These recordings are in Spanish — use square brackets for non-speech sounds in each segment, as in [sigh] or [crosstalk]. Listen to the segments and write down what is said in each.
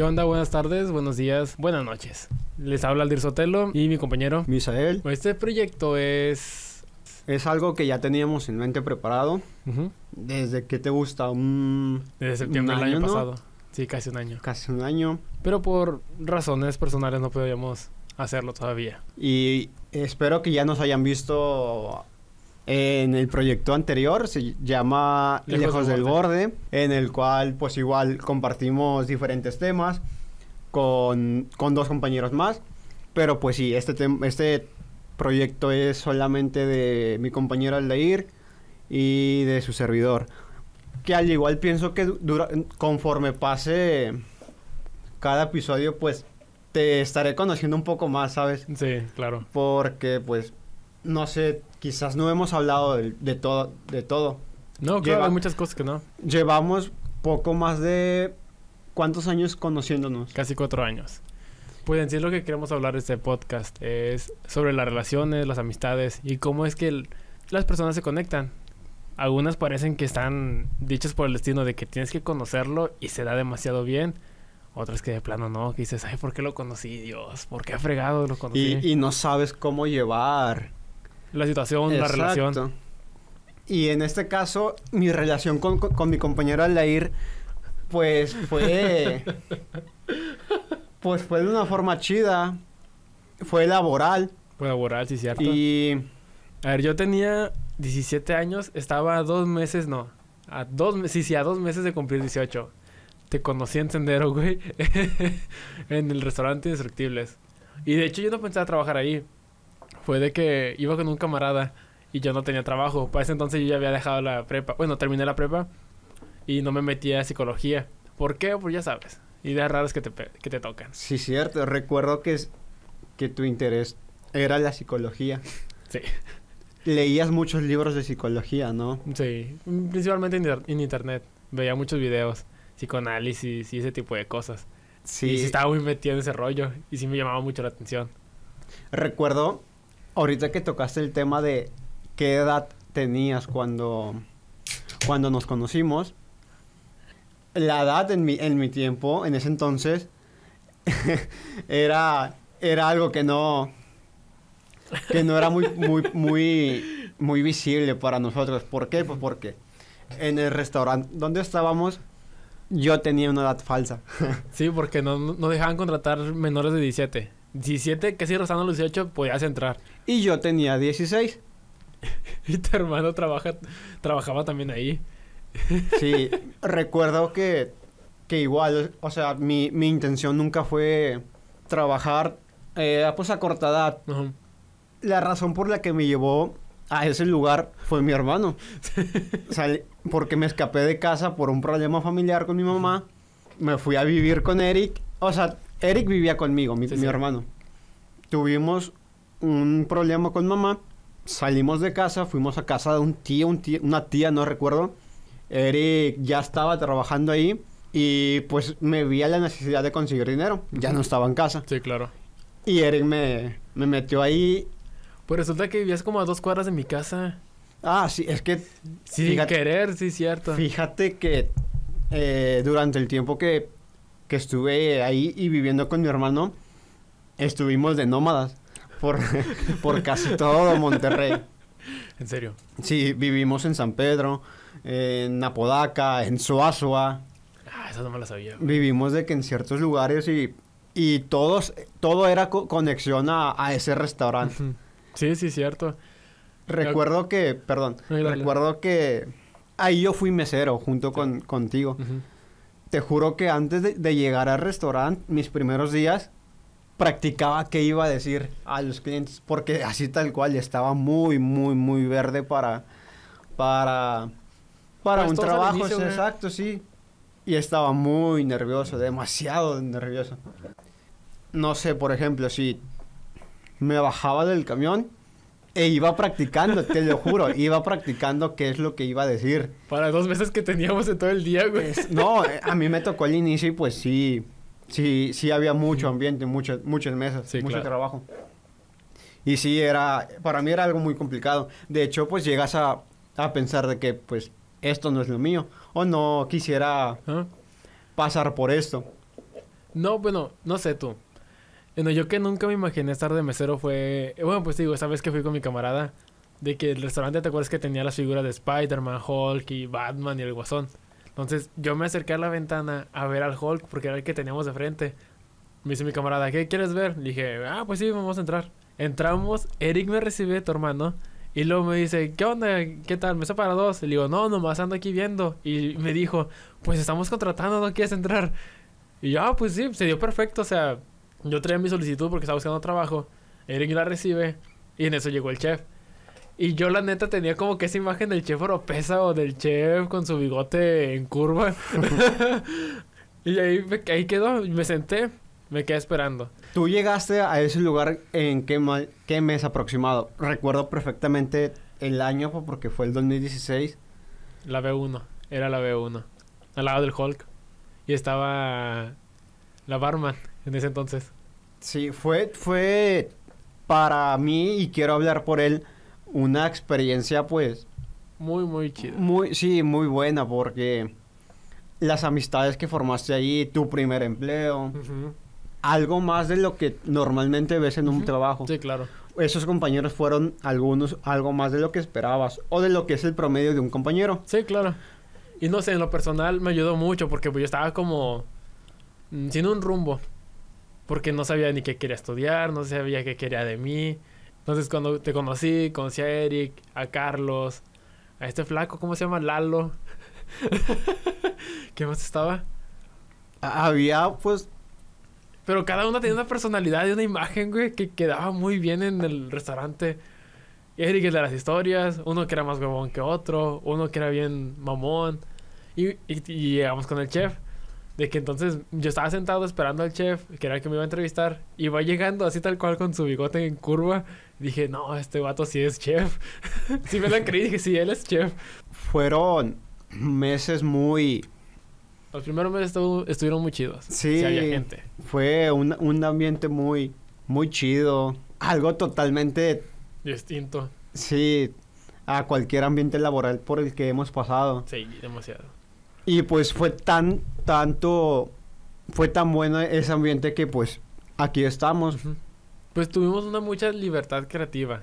¿Qué onda? Buenas tardes, buenos días, buenas noches. Les habla Aldir Sotelo y mi compañero. Misael. Este proyecto es... Es algo que ya teníamos en mente preparado. Desde que te gusta un... Desde septiembre del año año, ¿no? pasado. Sí, casi un año. casi un año. Pero por razones personales no podíamos hacerlo todavía. Y espero que ya nos hayan visto en el proyecto anterior. Se llama Lejos Lejos, del del Borde. En el cual pues igual compartimos diferentes temas con, con dos compañeros más. Pero pues sí, este, este proyecto es solamente de mi compañero Aldair y de su servidor. Que al igual pienso que dura, conforme pase cada episodio, pues te estaré conociendo un poco más, ¿sabes? Sí, claro. Porque, pues, no sé, quizás no hemos hablado de, de todo, de todo. No, claro, Lleva- hay muchas cosas que no. Llevamos poco más de... ¿Cuántos años conociéndonos? Casi cuatro años. Pues en sí lo que queremos hablar de este podcast es sobre las relaciones, las amistades y cómo es que el- las personas se conectan. Algunas parecen que están dichas por el destino de que tienes que conocerlo y se da demasiado bien. Otras que de plano no, que dices, ay, ¿por qué lo conocí, Dios? ¿Por qué ha fregado lo conocí? Y, y no sabes cómo llevar. La situación, la relación. Y en este caso, mi relación con, con- con mi compañero Aldair, pues fue... [laughs] pues fue de una forma chida. Fue laboral. Fue laboral, sí, cierto. Y... A ver, yo tenía 17 años, estaba a dos meses, no. A dos meses, sí, sí, a dos meses de cumplir 18. Te conocí en Sendero, güey. [laughs] en el restaurante Indestructibles. Y de hecho yo no pensaba trabajar ahí. Fue de que iba con un camarada y yo no tenía trabajo. Para ese entonces yo ya había dejado la prepa. Bueno, terminé la prepa y no me metí a psicología. ¿Por qué? Pues ya sabes. Ideas raras que te, que te tocan. Sí, cierto. Recuerdo que, es- que tu interés era la psicología. Sí. Leías muchos libros de psicología, ¿no? Sí, principalmente en, en internet. Veía muchos videos, psicoanálisis y ese tipo de cosas. Sí. Y sí estaba muy metido en ese rollo y sí me llamaba mucho la atención. Recuerdo, ahorita que tocaste el tema de qué edad tenías cuando, cuando nos conocimos. La edad en mi, en mi tiempo, en ese entonces, [laughs] era, era algo que no, que no era muy, muy, muy, muy visible para nosotros. ¿Por qué? Pues porque en el restaurante donde estábamos, yo tenía una edad falsa. [laughs] Sí, porque no, no dejaban contratar menores de 17. 17, casi rozando los 18, podías entrar. Y yo tenía 16. [laughs] Y tu hermano trabaja, trabajaba también ahí. Sí, recuerdo que, que igual, o sea, mi, mi intención nunca fue trabajar eh, pues a corta edad. La razón por la que me llevó a ese lugar fue mi hermano. Porque me escapé de casa por un problema familiar con mi mamá. Me fui a vivir con Eric. O sea, Eric vivía conmigo, mi, Sí, mi sí. hermano. Tuvimos un problema con mamá. Salimos de casa, fuimos a casa de un tío, un tío- una tía, no recuerdo. Eric ya estaba trabajando ahí y pues me vi a la necesidad de conseguir dinero. Ya no estaba en casa. Sí, claro. Y Eric me, me metió ahí. Pues resulta que vivías como a dos cuadras de mi casa. Ah, sí, es que Sin Fíjate- querer, sí, cierto. Fíjate que eh, durante el tiempo que, que estuve ahí y viviendo con mi hermano, estuvimos de nómadas por, [laughs] por casi todo Monterrey. En serio. Sí, vivimos en San Pedro, en Apodaca, en Soazua. Ah, eso no me lo sabía. Vivimos de que en ciertos lugares y, y todos, todo era co- conexión a, a ese restaurante. Sí, sí, cierto. Recuerdo que, perdón, Ay, recuerdo que ahí yo fui mesero junto con, contigo. Ujú. Te juro que antes de, de llegar al restaurante, mis primeros días, practicaba qué iba a decir a los clientes, porque así tal cual estaba muy, muy, muy verde para, para, para Pues un trabajo, inicio, sí, güey. exacto, sí. Y estaba muy nervioso, demasiado nervioso. No sé, por ejemplo, si me bajaba del camión e iba practicando, te lo juro, iba practicando qué es lo que iba a decir. Para dos meses que teníamos en todo el día, güey. Es- no, a mí me tocó el inicio y pues sí, sí, sí había mucho ambiente, muchas, muchas mesas, Sí, mucho claro. trabajo. Y sí, era, para mí era algo muy complicado. De hecho, pues llegas a, a pensar de que, pues, esto no es lo mío. O no quisiera ¿Ah? pasar por esto. No, bueno, no sé tú. Bueno, yo que nunca me imaginé estar de mesero fue... Bueno, pues digo, esa vez que fui con mi camarada, de que el restaurante, ¿te acuerdas que tenía las figuras de Spider-Man, Hulk y Batman y el Guasón? Entonces yo me acerqué a la ventana a ver al Hulk porque era el que teníamos de frente. Me dice mi camarada, ¿qué quieres ver? Le dije, ah, pues sí, vamos a entrar. Entramos, Eric me recibe, tu hermano, y luego me dice, ¿qué onda? ¿Qué tal? ¿Me para dos? Le digo, no, nomás ando aquí viendo. Y me dijo, pues estamos contratando, ¿no quieres entrar? Y yo, ah, pues sí, se dio perfecto. O sea, yo traía mi solicitud porque estaba buscando trabajo. Eric la recibe. Y en eso llegó el chef. Y yo, la neta, tenía como que esa imagen del chef oropesa o del chef con su bigote en curva. [laughs] y ahí, ahí quedó. Me senté, me quedé esperando. ¿Tú llegaste a ese lugar en qué, qué mes aproximado? Recuerdo perfectamente el año porque fue el 2016. La B1, era la B1, al lado del Hulk. Y estaba la barman en ese entonces. Sí, fue, fue para mí, y quiero hablar por él, una experiencia pues... Muy, muy chida. Muy, sí, muy buena porque las amistades que formaste ahí, tu primer empleo, algo más de lo que normalmente ves en un trabajo. Sí, claro. Esos compañeros fueron algunos algo más de lo que esperabas o de lo que es el promedio de un compañero. Sí, claro. Y no sé, en lo personal me ayudó mucho porque pues, yo estaba como mm, sin un rumbo. Porque no sabía ni qué quería estudiar, no sabía qué quería de mí. Entonces cuando te conocí, conocí a Eric, a Carlos, a este flaco, ¿cómo se llama? Lalo. [laughs] ¿Qué más estaba? Había pues pero cada uno tenía una personalidad y una imagen, güey, que quedaba muy bien en el restaurante. Eric el de las historias, uno que era más huevón que otro, uno que era bien mamón. Y, llegamos con el chef. De que entonces yo estaba sentado esperando al chef, que era el que me iba a entrevistar, y va llegando así tal cual con su bigote en curva. Dije, no, este vato sí es chef. [laughs] sí me la creí, dije, sí, él es chef. Fueron meses muy los primeros meses estuvieron muy chidos. Sí, había gente. Fue un, un ambiente muy, muy chido. Algo totalmente... Distinto. Sí, a cualquier ambiente laboral por el que hemos pasado. Sí, demasiado. Y pues fue tan, tanto, fue tan bueno ese ambiente que pues aquí estamos. Pues tuvimos una mucha libertad creativa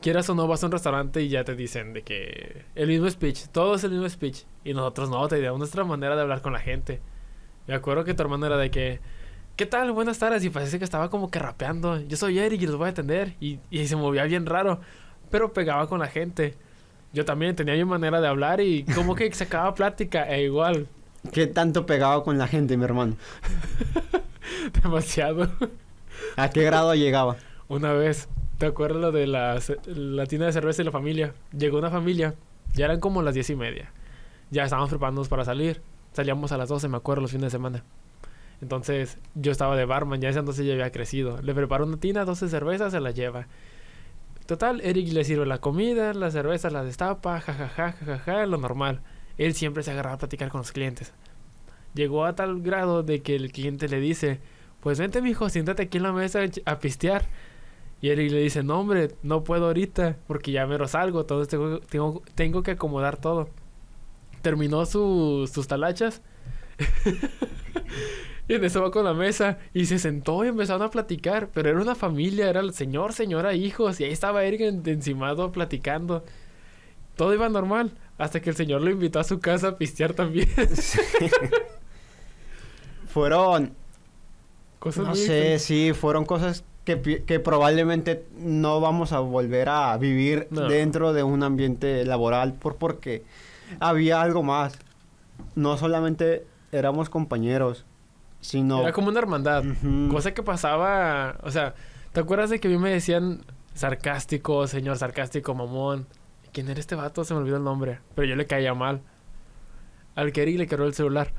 quieras o no, vas a un restaurante y ya te dicen de que el mismo speech, todo es el mismo speech. Y nosotros no, te damos nuestra manera de hablar con la gente. Me acuerdo que tu hermano era de que, ¿qué tal? Buenas tardes. Y parece que estaba como que rapeando. Yo soy Eric y los voy a atender. Y, y se movía bien raro, pero pegaba con la gente. Yo también tenía mi manera de hablar y como que sacaba plática e igual. [laughs] ¿Qué tanto pegaba con la gente, mi hermano? [laughs] Demasiado. ¿A qué grado llegaba? Una vez ¿Te acuerdas lo de la, la tienda de cerveza y la familia? Llegó una familia, ya eran como las diez y media. Ya estábamos preparándonos para salir. Salíamos a las 12, me acuerdo, los fines de semana. Entonces, yo estaba de barman, ya ese entonces ya había crecido. Le preparo una tina, 12 cervezas, se la lleva. Total, Eric le sirve la comida, la cerveza la destapa, jajaja, jajaja, lo normal. Él siempre se agarraba a platicar con los clientes. Llegó a tal grado de que el cliente le dice, pues vente mijo, siéntate aquí en la mesa a pistear. Y Eric le dice, no hombre, no puedo ahorita porque ya me salgo, todo tengo, tengo, tengo que acomodar todo. Terminó sus talachas. [laughs] y en eso va con la mesa y se sentó y empezaron a platicar. Pero era una familia, era el señor, señora, hijos. Y ahí estaba Eric encimado platicando. Todo iba normal hasta que el señor lo invitó a su casa a pistear también. [laughs] fueron... Cosas no sé, sí, fueron cosas que, probablemente no vamos a volver a vivir dentro de un ambiente laboral por porque había algo más. No solamente éramos compañeros, sino... Era como una hermandad. Cosa que pasaba... O sea, ¿te acuerdas de que a mí me decían sarcástico, señor sarcástico, mamón? ¿Quién era este vato? Se me olvidó el nombre. Pero yo le caía mal. Al que le quedó el celular.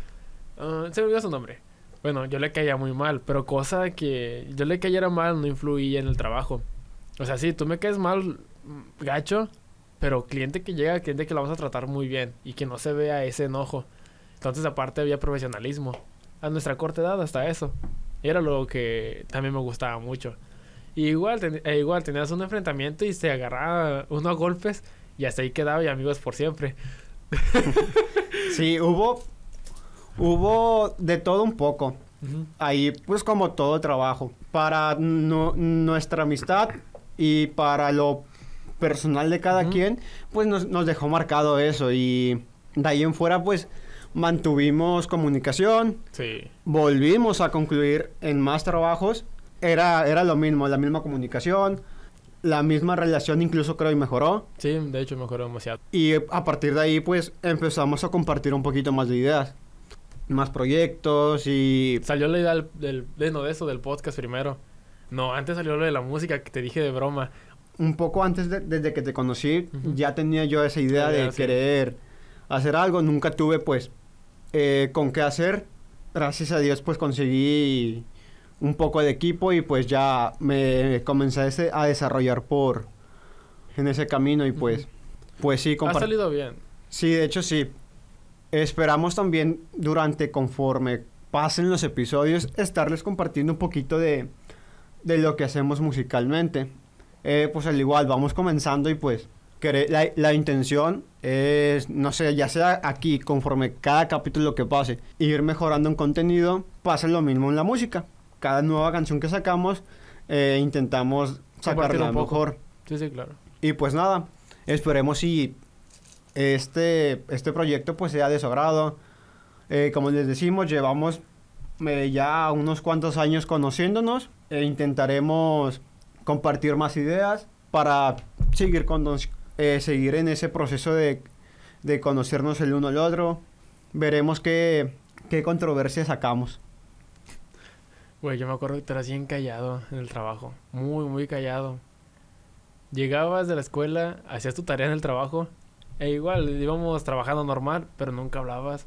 Ah, se me olvidó su nombre. Bueno, yo le caía muy mal, pero cosa que yo le cayera mal no influía en el trabajo. O sea, sí, tú me caes mal, mm, gacho, pero cliente que llega, cliente que lo vamos a tratar muy bien y que no se vea ese enojo. Entonces, aparte, había profesionalismo. A nuestra corta edad, hasta eso. Era lo que también me gustaba mucho. Y igual, e igual tenías un enfrentamiento y se agarraba unos golpes y hasta ahí quedaba y amigos por siempre. [laughs] sí, hubo Hubo de todo un poco. Ahí, pues como todo trabajo. Para nu- nuestra amistad y para lo personal de cada quien, pues nos, nos dejó marcado eso. Y de ahí en fuera, pues mantuvimos comunicación, Sí. volvimos a concluir en más trabajos. Era, era lo mismo, la misma comunicación, la misma relación, incluso creo y mejoró. Sí, de hecho mejoró demasiado. Y a partir de ahí, pues empezamos a compartir un poquito más de ideas, más proyectos y Salió la idea del, del- de, no, de eso, del podcast primero. No, antes salió lo de la música que te dije de broma. un poco antes de, desde que te conocí, ya tenía yo esa idea de sí. querer hacer algo. Nunca tuve, pues, eh, con qué hacer. Gracias a Dios, pues, conseguí un poco de equipo y, pues, ya me comencé a, desarrollar por... En ese camino y, pues, pues sí, Ha salido bien. Sí, de hecho, sí. Esperamos también, durante, conforme pasen los episodios, estarles compartiendo un poquito de, de lo que hacemos musicalmente. Eh, pues al igual, vamos comenzando y pues la, la intención es, no sé, ya sea aquí, conforme cada capítulo que pase, ir mejorando en contenido, pasa lo mismo en la música. Cada nueva canción que sacamos, eh, intentamos sacarla mejor. Sí, sí, claro. Y pues nada, esperemos si este, este proyecto pues sea de su agrado. Eh, como les decimos, llevamos eh, ya unos cuantos años conociéndonos e intentaremos compartir más ideas para seguir, cono- eh, seguir en ese proceso de, de conocernos el uno al otro. Veremos qué, qué controversia sacamos. Güey, yo me acuerdo que te eras bien callado en el trabajo. Muy, muy callado. Llegabas de la escuela, hacías tu tarea en el trabajo. E igual, íbamos trabajando normal, pero nunca hablabas.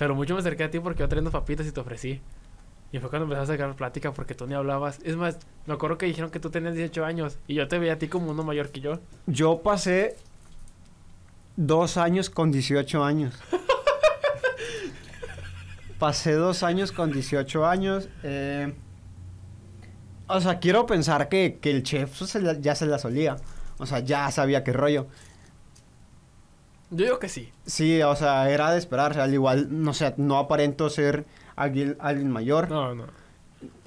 O lo mucho me acerqué a ti porque yo unas papitas y te ofrecí. Y fue cuando empezaste a sacar plática porque tú ni hablabas. Es más, me acuerdo que dijeron que tú tenías 18 años. Y yo te veía a ti como uno mayor que yo. Yo pasé dos años con 18 años. [laughs] pasé dos años con 18 años. eh, o sea, quiero pensar que, que el chef se la- ya se la solía. O sea, ya sabía qué rollo. Yo digo que sí. Sí, o sea, era de esperarse. Al igual, no sé, no aparento ser alguien, alguien mayor. No, no.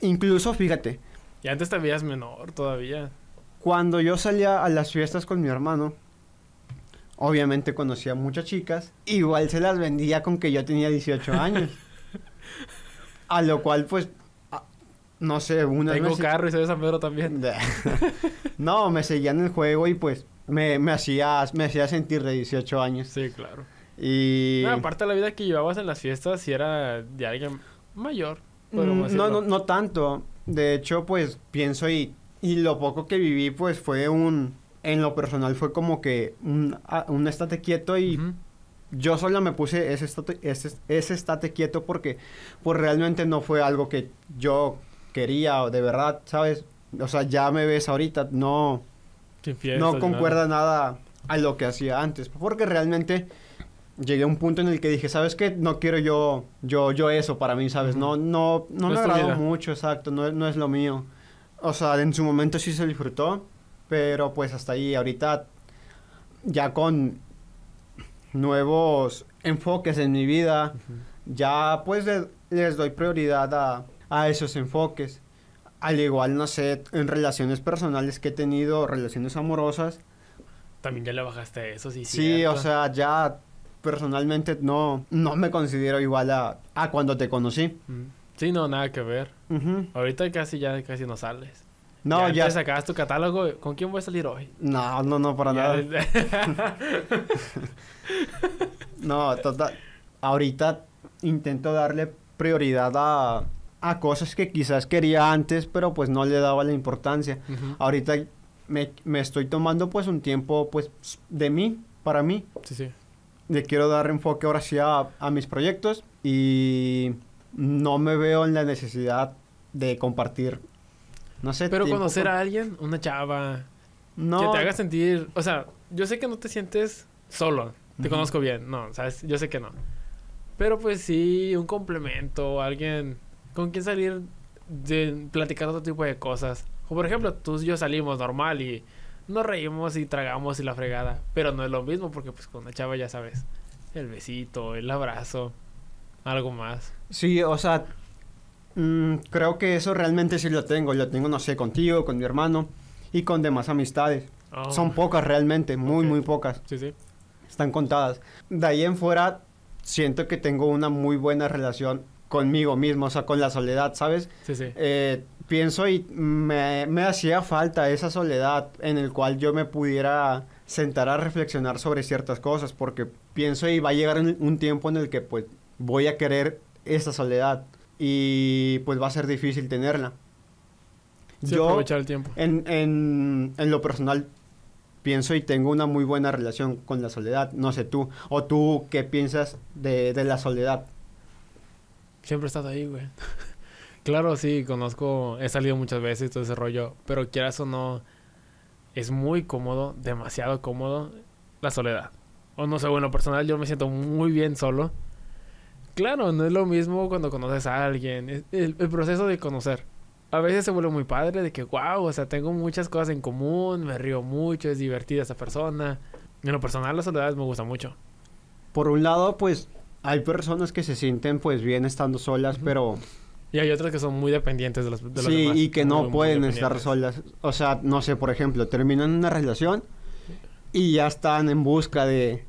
Incluso, fíjate, Y antes te veías menor todavía. Cuando yo salía a las fiestas con mi hermano, obviamente conocía muchas chicas, igual se las vendía con que yo tenía 18 [laughs] años. a lo cual, pues, a- no sé, una Tengo carro y soy de San Pedro también. [laughs] no, me seguían el juego y pues me, me, hacía, me hacía sentir de 18 años. Sí, claro. Y... No, aparte de la vida que llevabas en las fiestas, si era de alguien mayor. Mm, No, no, no tanto. De hecho, pues pienso y, y lo poco que viví, pues fue un. En lo personal fue como que un, a- un estate quieto y yo solo me puse ese estate, ese, ese estate quieto porque pues realmente no fue algo que yo quería o de verdad, ¿sabes? O sea, ya me ves ahorita, no, Sin fiestas, no concuerda nada a lo que hacía antes. Porque realmente llegué a un punto en el que dije, ¿sabes qué? No quiero yo, yo, yo eso para mí, ¿sabes? No, no, no, No me agradó vida. mucho, exacto, no, no es lo mío. O sea, en su momento sí se disfrutó, pero pues hasta ahí, ahorita ya con nuevos enfoques en mi vida, Ujú. ya pues le- les doy prioridad a, a esos enfoques. Al igual, no sé, en relaciones personales que he tenido, relaciones amorosas, También ya le bajaste eso, sí. Sí, o cierto. sea, ya personalmente no, no me considero igual a, a cuando te conocí. Ujú. Sí, no, nada que ver. Ahorita casi ya casi no sales. No, ya. antes sacabas tu catálogo. ¿Con quién voy a salir hoy? No, no, no, para Ya nada. [laughs] No, total. Ahorita intento darle prioridad a, a cosas que quizás quería antes, pero pues no le daba la importancia. Ahorita me, me estoy tomando pues un tiempo pues de mí, para mí. Sí, sí. Le quiero dar enfoque ahora sí a, a mis proyectos y no me veo en la necesidad de compartir, no sé. Pero tiempo conocer con- a alguien, una chava, No, que te haga sentir, o sea, yo sé que no te sientes solo, te Ujú. conozco bien, no, sabes, yo sé que no. Pero pues sí, un complemento, alguien con quien salir de platicar otro tipo de cosas. O por ejemplo, tú y yo salimos normal y nos reímos y tragamos y la fregada, pero no es lo mismo porque pues con una chava ya sabes, el besito, el abrazo. algo más. Sí, o sea, mm, creo que eso realmente sí lo tengo. Lo tengo, no sé, contigo, con mi hermano y con demás amistades. Oh, Son pocas realmente, muy, muy pocas. Sí, sí. Están contadas. De ahí en fuera, siento que tengo una muy buena relación conmigo mismo, o sea, con la soledad, ¿sabes? Sí, sí. Eh, pienso y me, me hacía falta esa soledad en el cual yo me pudiera sentar a reflexionar sobre ciertas cosas, porque pienso y va a llegar un- tiempo en el que pues voy a querer esa soledad y pues va a ser difícil tenerla. Sí, yo aprovechar el tiempo. en, en, en lo personal pienso y tengo una muy buena relación con la soledad, no sé tú, o tú qué piensas de, de la soledad. Siempre estado ahí, güey. [laughs] claro, sí, conozco, he salido muchas veces todo ese rollo, pero quieras o no, es muy cómodo, demasiado cómodo, la soledad. O no sé, bueno, personal yo me siento muy bien solo. Claro, no es lo mismo cuando conoces a alguien, es el, el proceso de conocer. A veces se vuelve muy padre de que, wow, o sea, tengo muchas cosas en común, me río mucho, es divertida esa persona. En lo personal la soledad me gusta mucho. Por un lado, pues hay personas que se sienten pues bien estando solas, pero Y hay otras que son muy dependientes de los, de sí, demás. y que no muy pueden estar solas. O sea, no sé, por ejemplo, terminan una relación y ya están en busca de,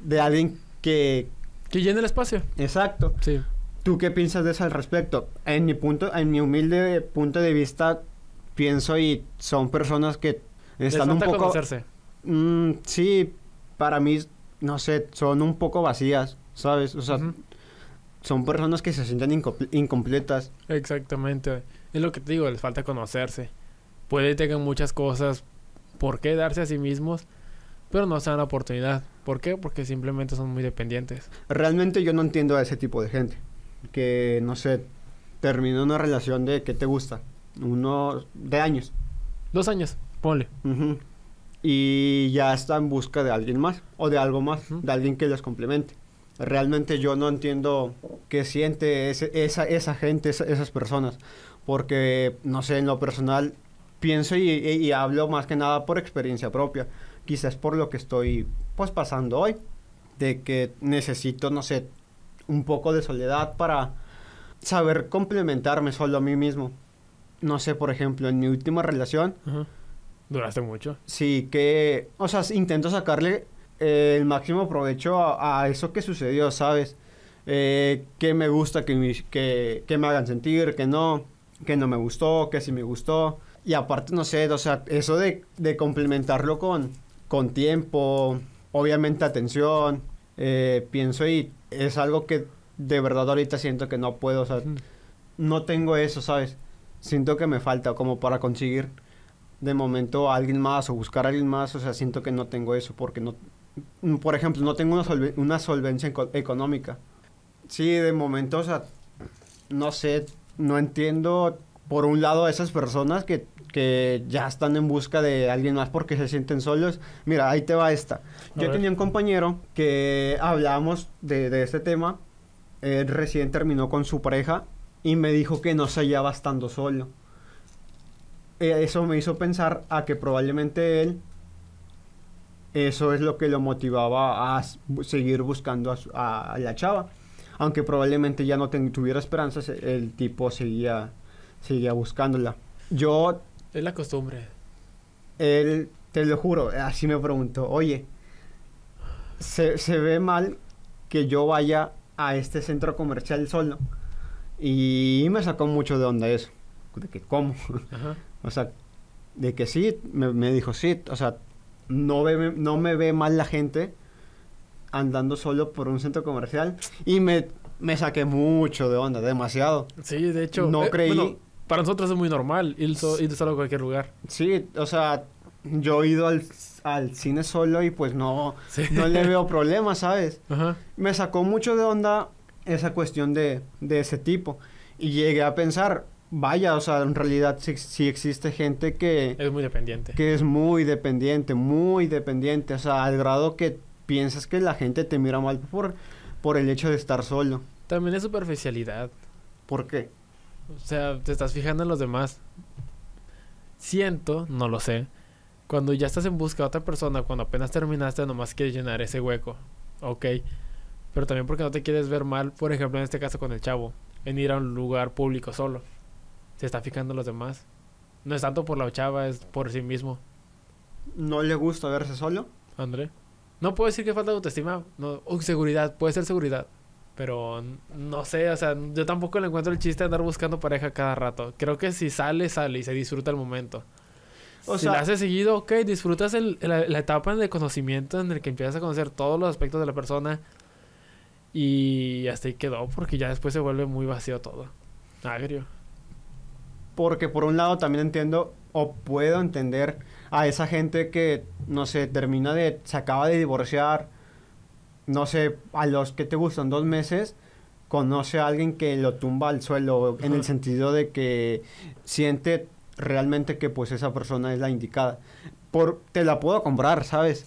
de alguien que... Que llene el espacio. Exacto. Sí. ¿Tú qué piensas de eso al respecto? En mi punto, en mi humilde punto de vista, pienso y son personas que Les están un poco... conocerse. Mm, sí, para mí, no sé, son un poco vacías, ¿sabes? O sea. Son personas que se sienten incomple- incompletas. Exactamente. Es lo que te digo, les falta conocerse. Puede que tengan muchas cosas por qué darse a sí mismos, pero no se dan la oportunidad. ¿Por qué? Porque simplemente son muy dependientes. Realmente yo no entiendo a ese tipo de gente. Que, no sé, termina una relación de, ¿qué te gusta? Uno de años. Dos años, ponle. Y ya está en busca de alguien más o de algo más, de alguien que los complemente. Realmente yo no entiendo qué siente ese- esa, esa gente, esa- esas personas. Porque, no sé, en lo personal pienso y, y- y hablo más que nada por experiencia propia. Quizás por lo que estoy pues pasando hoy. De que necesito, no sé, un poco de soledad para saber complementarme solo a mí mismo. No sé, por ejemplo, en mi última relación. Duraste mucho. Sí, que, o sea, intento sacarle eh, el máximo provecho a, a eso que sucedió, ¿sabes? Eh, que me gusta que, me- que, que me hagan sentir, que no, que no me gustó, que sí me gustó. Y aparte, no sé, o sea, eso de, de complementarlo con, con tiempo, obviamente atención, eh, pienso y es algo que de verdad ahorita siento que no puedo, o sea, no tengo eso, ¿sabes? Siento que me falta como para conseguir de momento a alguien más o buscar a alguien más, o sea, siento que no tengo eso porque no, por ejemplo, no tengo una, una solvencia eco- económica. Sí, de momento, o sea, no sé, no entiendo por un lado a esas personas que, que ya están en busca de alguien más porque se sienten solos. Mira, ahí te va esta. A Yo tenía un compañero que hablábamos de, de este tema. Él recién terminó con su pareja y me dijo que no se hallaba estando solo. Eh, Eso me hizo pensar a que probablemente él, eso es lo que lo motivaba a seguir buscando a, su- a- a la chava. Aunque probablemente ya no ten- tuviera esperanzas, el tipo seguía, seguía buscándola. Yo Es la costumbre. él, te lo juro, así me preguntó, oye, ¿se, se ve mal que yo vaya a este centro comercial solo? Y me sacó mucho de onda eso, de que cómo, Ajá. [laughs] o sea, de que sí, me, me dijo sí, o sea, no, ve, no me ve mal la gente andando solo por un centro comercial y me, me saqué mucho de onda, demasiado. Sí, de hecho. No eh, creí- bueno, para nosotros es muy normal ir, so- ir solo a cualquier lugar. Sí, o sea, yo he ido al, al cine solo y pues no, Sí. no le veo [laughs] problema, ¿sabes? Ajá. Me sacó mucho de onda esa cuestión de, de ese tipo. Y llegué a pensar, vaya, o sea, en realidad sí, sí existe gente que, Es muy dependiente. que es muy dependiente, muy dependiente, o sea, al grado que piensas que la gente te mira mal por, por el hecho de estar solo. También es superficialidad. ¿Por qué? O sea, te estás fijando en los demás. Siento, no lo sé. Cuando ya estás en busca de otra persona, cuando apenas terminaste, nomás quieres llenar ese hueco. Ok. Pero también porque no te quieres ver mal, por ejemplo, en este caso con el chavo, en ir a un lugar público solo. Se está fijando en los demás. No es tanto por la chava, es por sí mismo. ¿No le gusta verse solo? André. No puedo decir que falta de autoestima. No, o seguridad, puede ser seguridad. Pero no sé, o sea, yo tampoco le encuentro el chiste de andar buscando pareja cada rato. Creo que si sale, sale y se disfruta el momento. O si sea- la haces seguido, ok, disfrutas el- la, la etapa de conocimiento en el que empiezas a conocer todos los aspectos de la persona. Y hasta ahí quedó, porque ya después se vuelve muy vacío todo. Agrio. Porque por un lado también entiendo o puedo entender a esa gente que, no sé, termina de, se acaba de divorciar, no sé, a los que te gustan dos meses, conoce a alguien que lo tumba al suelo, en el sentido de que siente realmente que pues esa persona es la indicada. Por, te la puedo comprar, ¿sabes?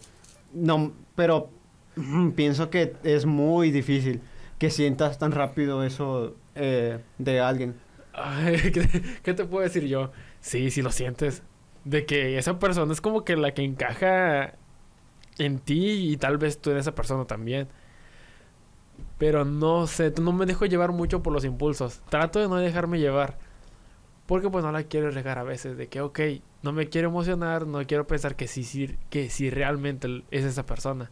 No, pero mm, [clears throat] pienso que es muy difícil que sientas tan rápido eso eh, de alguien. Ay, [laughs] ¿qué, qué te puedo decir yo? Sí, sí lo sientes. De que esa persona es como que la que encaja en ti y tal vez tú en esa persona también. Pero no sé, no me dejo llevar mucho por los impulsos. Trato de no dejarme llevar. Porque pues no la quiero regar a veces. De que, ok, no me quiero emocionar, no quiero pensar que sí, sí, que sí realmente es esa persona.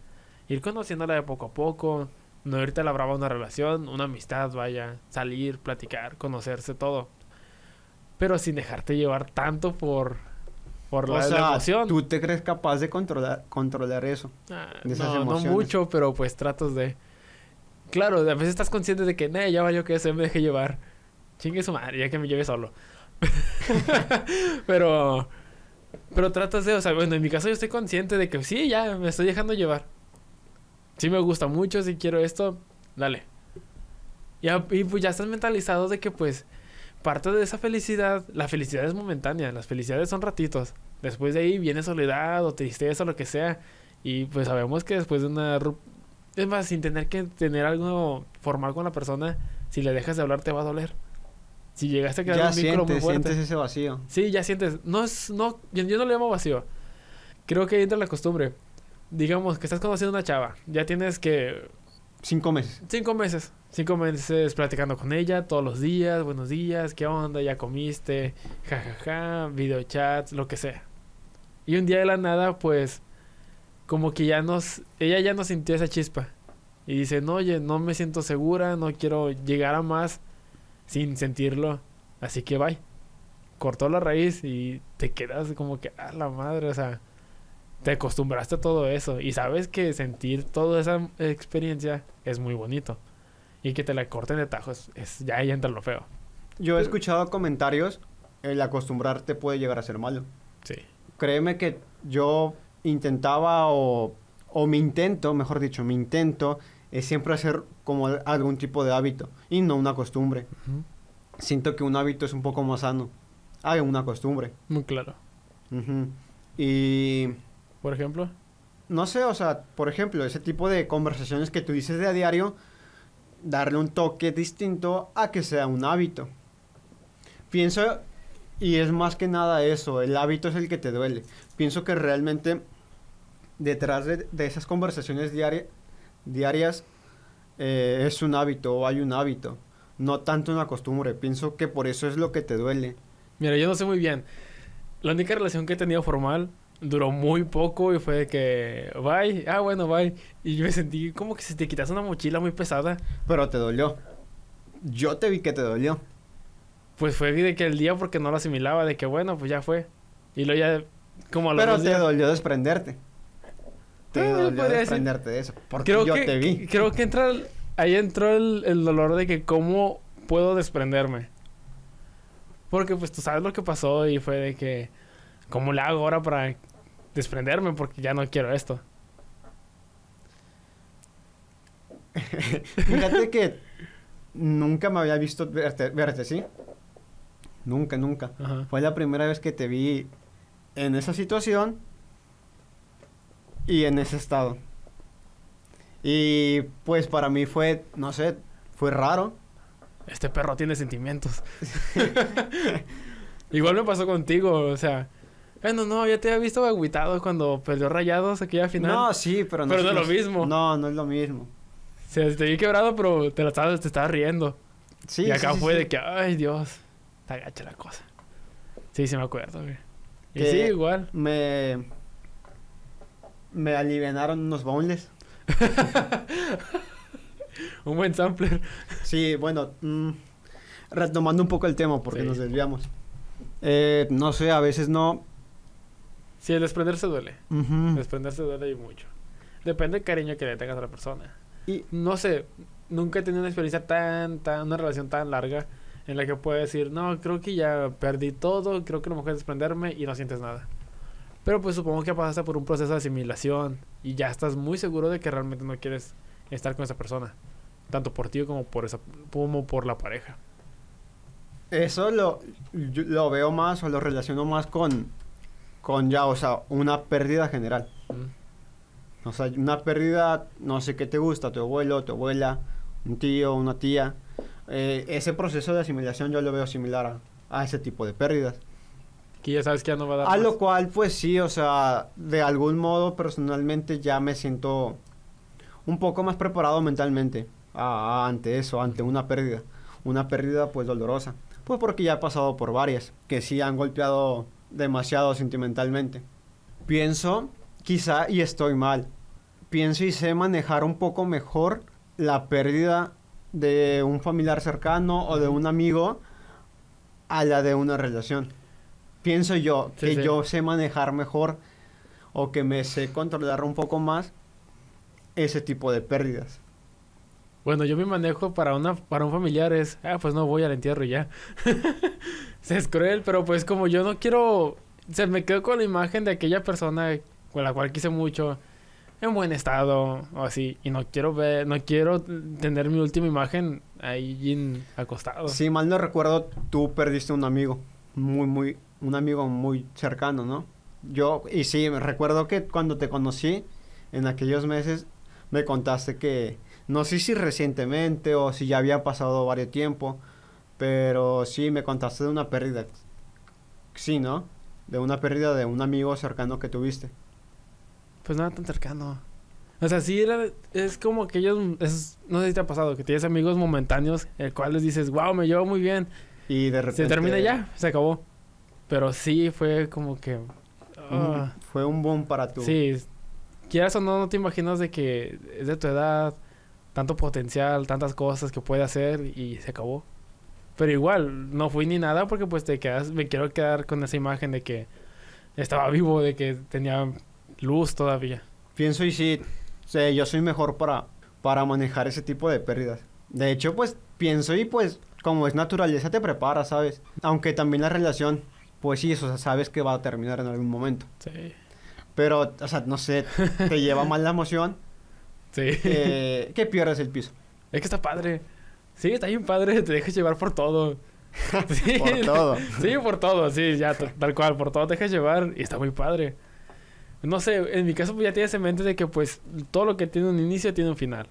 Ir conociéndola de poco a poco. No irte a la brava a una relación, una amistad, vaya. Salir, platicar, conocerse, todo. Pero sin dejarte llevar tanto por, por O la, la sea, emoción. ¿tú te crees capaz de controlar, controlar eso? Ah, de esas no, mucho, pero pues tratos de... Claro, a veces estás consciente de que, nah, ya valió que se me deje llevar. Chingue su madre, ya que me lleve solo. [laughs] pero... Pero tratas de, o sea, bueno, en mi caso yo estoy consciente de que sí, ya me estoy dejando llevar. Sí me gusta mucho, si quiero esto, dale. Y, y pues ya estás mentalizado de que pues parte de esa felicidad, la felicidad es momentánea, las felicidades son ratitos. Después de ahí viene soledad o tristeza o lo que sea. Y pues sabemos que después de una... Es más, sin tener que tener algo formal con la persona, si le dejas de hablar te va a doler. Si llegaste a quedar Ya un vínculo muy sientes, fuerte. sientes ese vacío. Sí, ya sientes. No es, no, yo, yo no le llamo vacío. Creo que ahí entra la costumbre. Digamos que estás conociendo a una chava. Ya tienes que Cinco meses. cinco meses. Cinco meses platicando con ella todos los días. Buenos días, ¿qué onda? ¿Ya comiste? Ja, ja, ja. Videochats, lo que sea. Y un día de la nada, pues, como que ya nos, ella ya no sintió esa chispa. Y dice, no, oye, no me siento segura, no quiero llegar a más sin sentirlo. Así que bye. Cortó la raíz y te quedas como que, a la madre, o sea, te acostumbraste a todo eso. Y sabes que sentir toda esa experiencia es muy bonito. Y que te la corten de tajos, es, ya ahí entra lo feo. Yo he escuchado comentarios, el acostumbrarte puede llegar a ser malo. Sí. Créeme que yo intentaba o, o mi intento, mejor dicho, mi intento es siempre hacer como algún tipo de hábito y no una costumbre. Siento que un hábito es un poco más sano. Hay una costumbre. Muy claro. Ujú. Y Por ejemplo, no sé, o sea, por ejemplo, ese tipo de conversaciones que tú dices de a diario, darle un toque distinto a que sea un hábito. Pienso, y es más que nada eso, el hábito es el que te duele. Pienso que realmente detrás de, de esas conversaciones diaria- diarias eh, es un hábito o hay un hábito, no tanto una costumbre. Pienso que por eso es lo que te duele. mira, yo no sé muy bien. La única relación que he tenido formal duró muy poco y fue de que, bye, ah, bueno, bye. Y yo me sentí como que si te quitas una mochila muy pesada. Pero te dolió. Yo te vi que te dolió. Pues fue de que el día porque no lo asimilaba, de que bueno, pues ya fue. Y luego ya, como a los Pero te días- dolió desprenderte. Te Eh, dolió decir. desprenderte de eso. Porque creo yo que, te vi. Creo que entra el- ahí entró el, el dolor de que cómo puedo desprenderme. Porque pues tú sabes lo que pasó y fue de que cómo le hago ahora para desprenderme porque ya no quiero esto. [laughs] Fíjate que nunca me había visto verte, verte, ¿sí? Nunca, nunca. Ajá. Fue la primera vez que te vi en esa situación y en ese estado. Y pues para mí fue, no sé, fue raro. Este perro tiene sentimientos. [laughs] [laughs] Igual me pasó contigo, o sea, bueno, no, ya te había visto agüitado cuando perdió Rayados aquella final. No, sí, pero no Pero no es lo mismo. No, no es lo mismo. Se te vi quebrado, pero te, la estabas, te estabas riendo. Sí, y acá sí, fue sí. de que, ay, Dios, está gacha la cosa. Sí, sí me acuerdo, güey. Y sí, igual. Me... Me alivianaron unos boneless. [laughs] Un buen sampler. Sí, bueno, mm, retomando un poco el tema porque Sí. nos desviamos. Eh, no sé, a veces no... Sí, el desprenderse duele. Ujú. Desprenderse duele y mucho. Depende del cariño que le tengas a la persona. Y No sé, nunca he tenido una experiencia tan, tan, una relación tan larga en la que puedo decir, no, creo que ya perdí todo, creo que lo mejor es desprenderme y no sientes nada. Pero pues supongo que pasaste por un proceso de asimilación y ya estás muy seguro de que realmente no quieres estar con esa persona. Tanto por ti como por, esa, como por la pareja. eso lo, lo veo más o lo relaciono más con, con ya, o sea, una pérdida general. Mm. O sea, una pérdida, no sé qué te gusta, tu abuelo, tu abuela, un tío, una tía. Eh, ese proceso de asimilación yo lo veo similar a, a ese tipo de pérdidas. Que ya sabes que ya no va a dar A más. lo cual, pues sí, o sea, de algún modo personalmente ya me siento un poco más preparado mentalmente a- a- ante eso, ante una pérdida. Una pérdida pues dolorosa. Pues porque ya he pasado por varias, que sí han golpeado demasiado sentimentalmente. Pienso, quizá, y estoy mal, pienso y sé manejar un poco mejor la pérdida de un familiar cercano o de un amigo a la de una relación. Pienso yo Sí, que sí. yo sé manejar mejor o que me sé controlar un poco más ese tipo de pérdidas. Bueno, yo me manejo para una para un familiar es, ah, pues no voy al entierro y ya. [laughs] Es cruel, pero pues como yo no quiero, se me quedo con la imagen de aquella persona con la cual quise mucho en buen estado o así y no quiero ver, no quiero tener mi última imagen ahí acostado. Si mal no recuerdo, tú perdiste un amigo, muy, muy, un amigo muy cercano, ¿no? Yo, y sí, recuerdo que cuando te conocí, en aquellos meses, me contaste que, no sé si recientemente o si ya había pasado varios tiempo, pero sí, me contaste de una pérdida. Sí, ¿no? De una pérdida de un amigo cercano que tuviste. Pues nada tan cercano. O sea, sí era, es como que ellos, es- no sé si te ha pasado, que tienes amigos momentáneos, el cual les dices, wow, me llevo muy bien. Y de repente... Se termina ya, se acabó. Pero sí fue como que... ah, fue un boom para tu... sí, quieras o no, no te imaginas de que es de tu edad, tanto potencial, tantas cosas que puede hacer y se acabó. Pero igual, no fui ni nada porque pues te quedas, me quiero quedar con esa imagen de que estaba vivo, de que tenía luz todavía. Pienso y sí, sí, yo soy mejor para, para manejar ese tipo de pérdidas. De hecho, pues pienso y pues como es naturaleza te prepara, ¿sabes? Aunque también la relación, pues sí, o sea, sabes que va a terminar en algún momento. Sí. Pero, o sea, no sé, te lleva mal la emoción Sí. eh, que pierdes el piso. Es que está padre. Sí, está bien padre, te dejas llevar por todo. [laughs] Sí. Por todo. Sí, por todo, sí, ya, tal cual, por todo te dejas llevar y está muy padre. No sé, en mi caso pues ya tienes en mente de que pues todo lo que tiene un inicio tiene un final.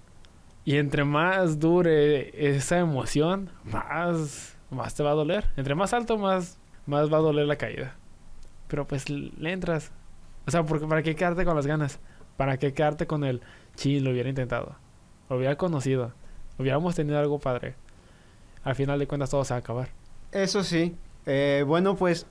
Y entre más dure esa emoción, más, más te va a doler. Entre más alto, más, más va a doler la caída. Pero pues le entras. O sea, porque ¿para qué quedarte con las ganas? ¿Para qué quedarte con el chin, lo hubiera intentado? Lo hubiera conocido. Hubiéramos tenido algo padre. Al final de cuentas todo se va a acabar. Eso sí. Eh, bueno, pues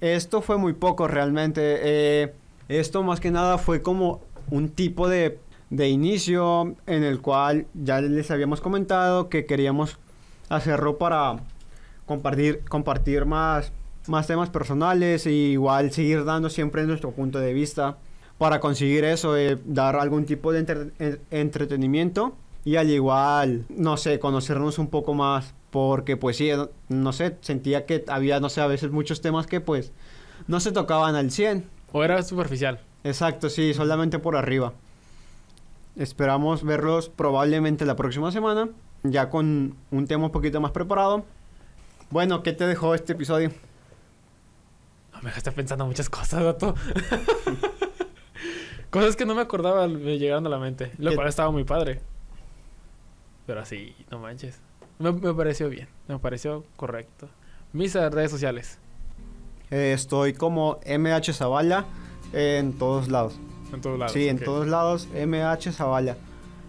esto fue muy poco realmente. Eh, esto más que nada fue como un tipo de, de inicio en el cual ya les habíamos comentado que queríamos hacerlo para compartir, compartir más, más temas personales e igual seguir dando siempre nuestro punto de vista para conseguir eso, eh, dar algún tipo de entre- en- entretenimiento y al igual, no sé, conocernos un poco más porque pues sí, no, no sé, sentía que había, no sé, a veces muchos temas que pues no se tocaban al 100. O era superficial. Exacto, sí, solamente por arriba. Esperamos verlos probablemente la próxima semana, ya con un tema un poquito más preparado. Bueno, ¿qué te dejó este episodio? No, me dejaste pensando muchas cosas, dato. [laughs] cosas que no me acordaba me llegaron a la mente. Lo ¿Qué- cual estaba muy padre. Pero así, no manches. Me, me pareció bien. Me pareció correcto. Mis eh, redes sociales. Eh, estoy como MH Zavala en todos lados. En todos lados. sí, en todos lados, MH Zavala.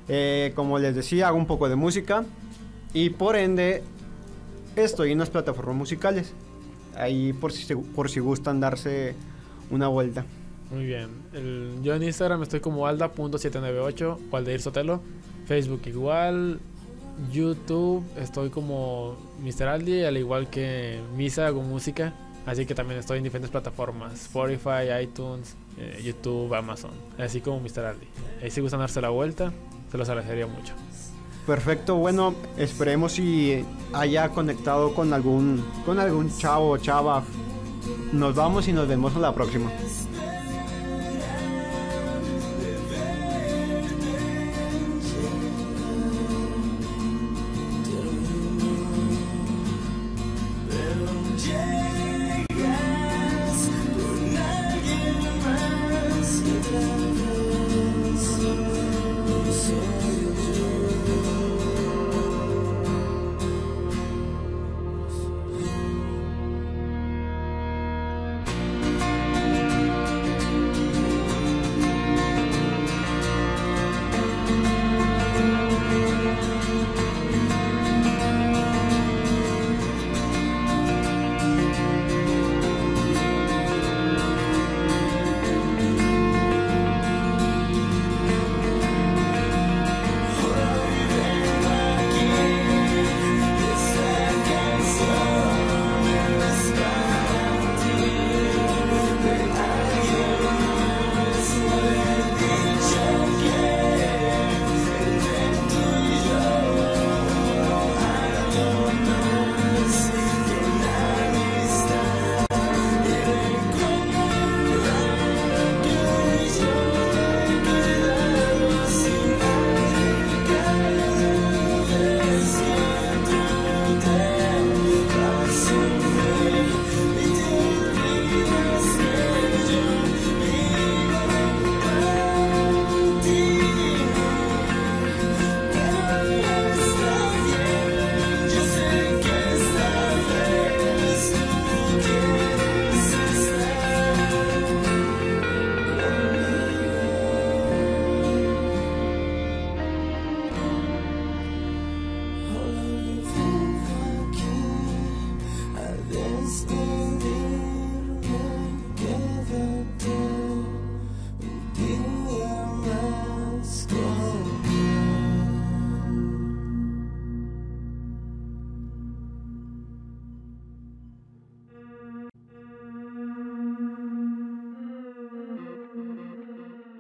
Eh, como les decía, hago un poco de música y por ende estoy en las plataformas musicales. Ahí por si, por si gustan darse una vuelta. Muy bien. El- yo en Instagram estoy como alda.798 o Aldeir Sotelo. Facebook igual. YouTube estoy como Mr. Aldi, al igual que Misa hago música. Así que también estoy en diferentes plataformas. Spotify, iTunes, eh, YouTube, Amazon. Así como Mr. Aldi. Ahí si gustan darse la vuelta, se los agradecería mucho. Perfecto, bueno, esperemos si haya conectado con algún con algún chavo o chava. Nos vamos y nos vemos a la próxima.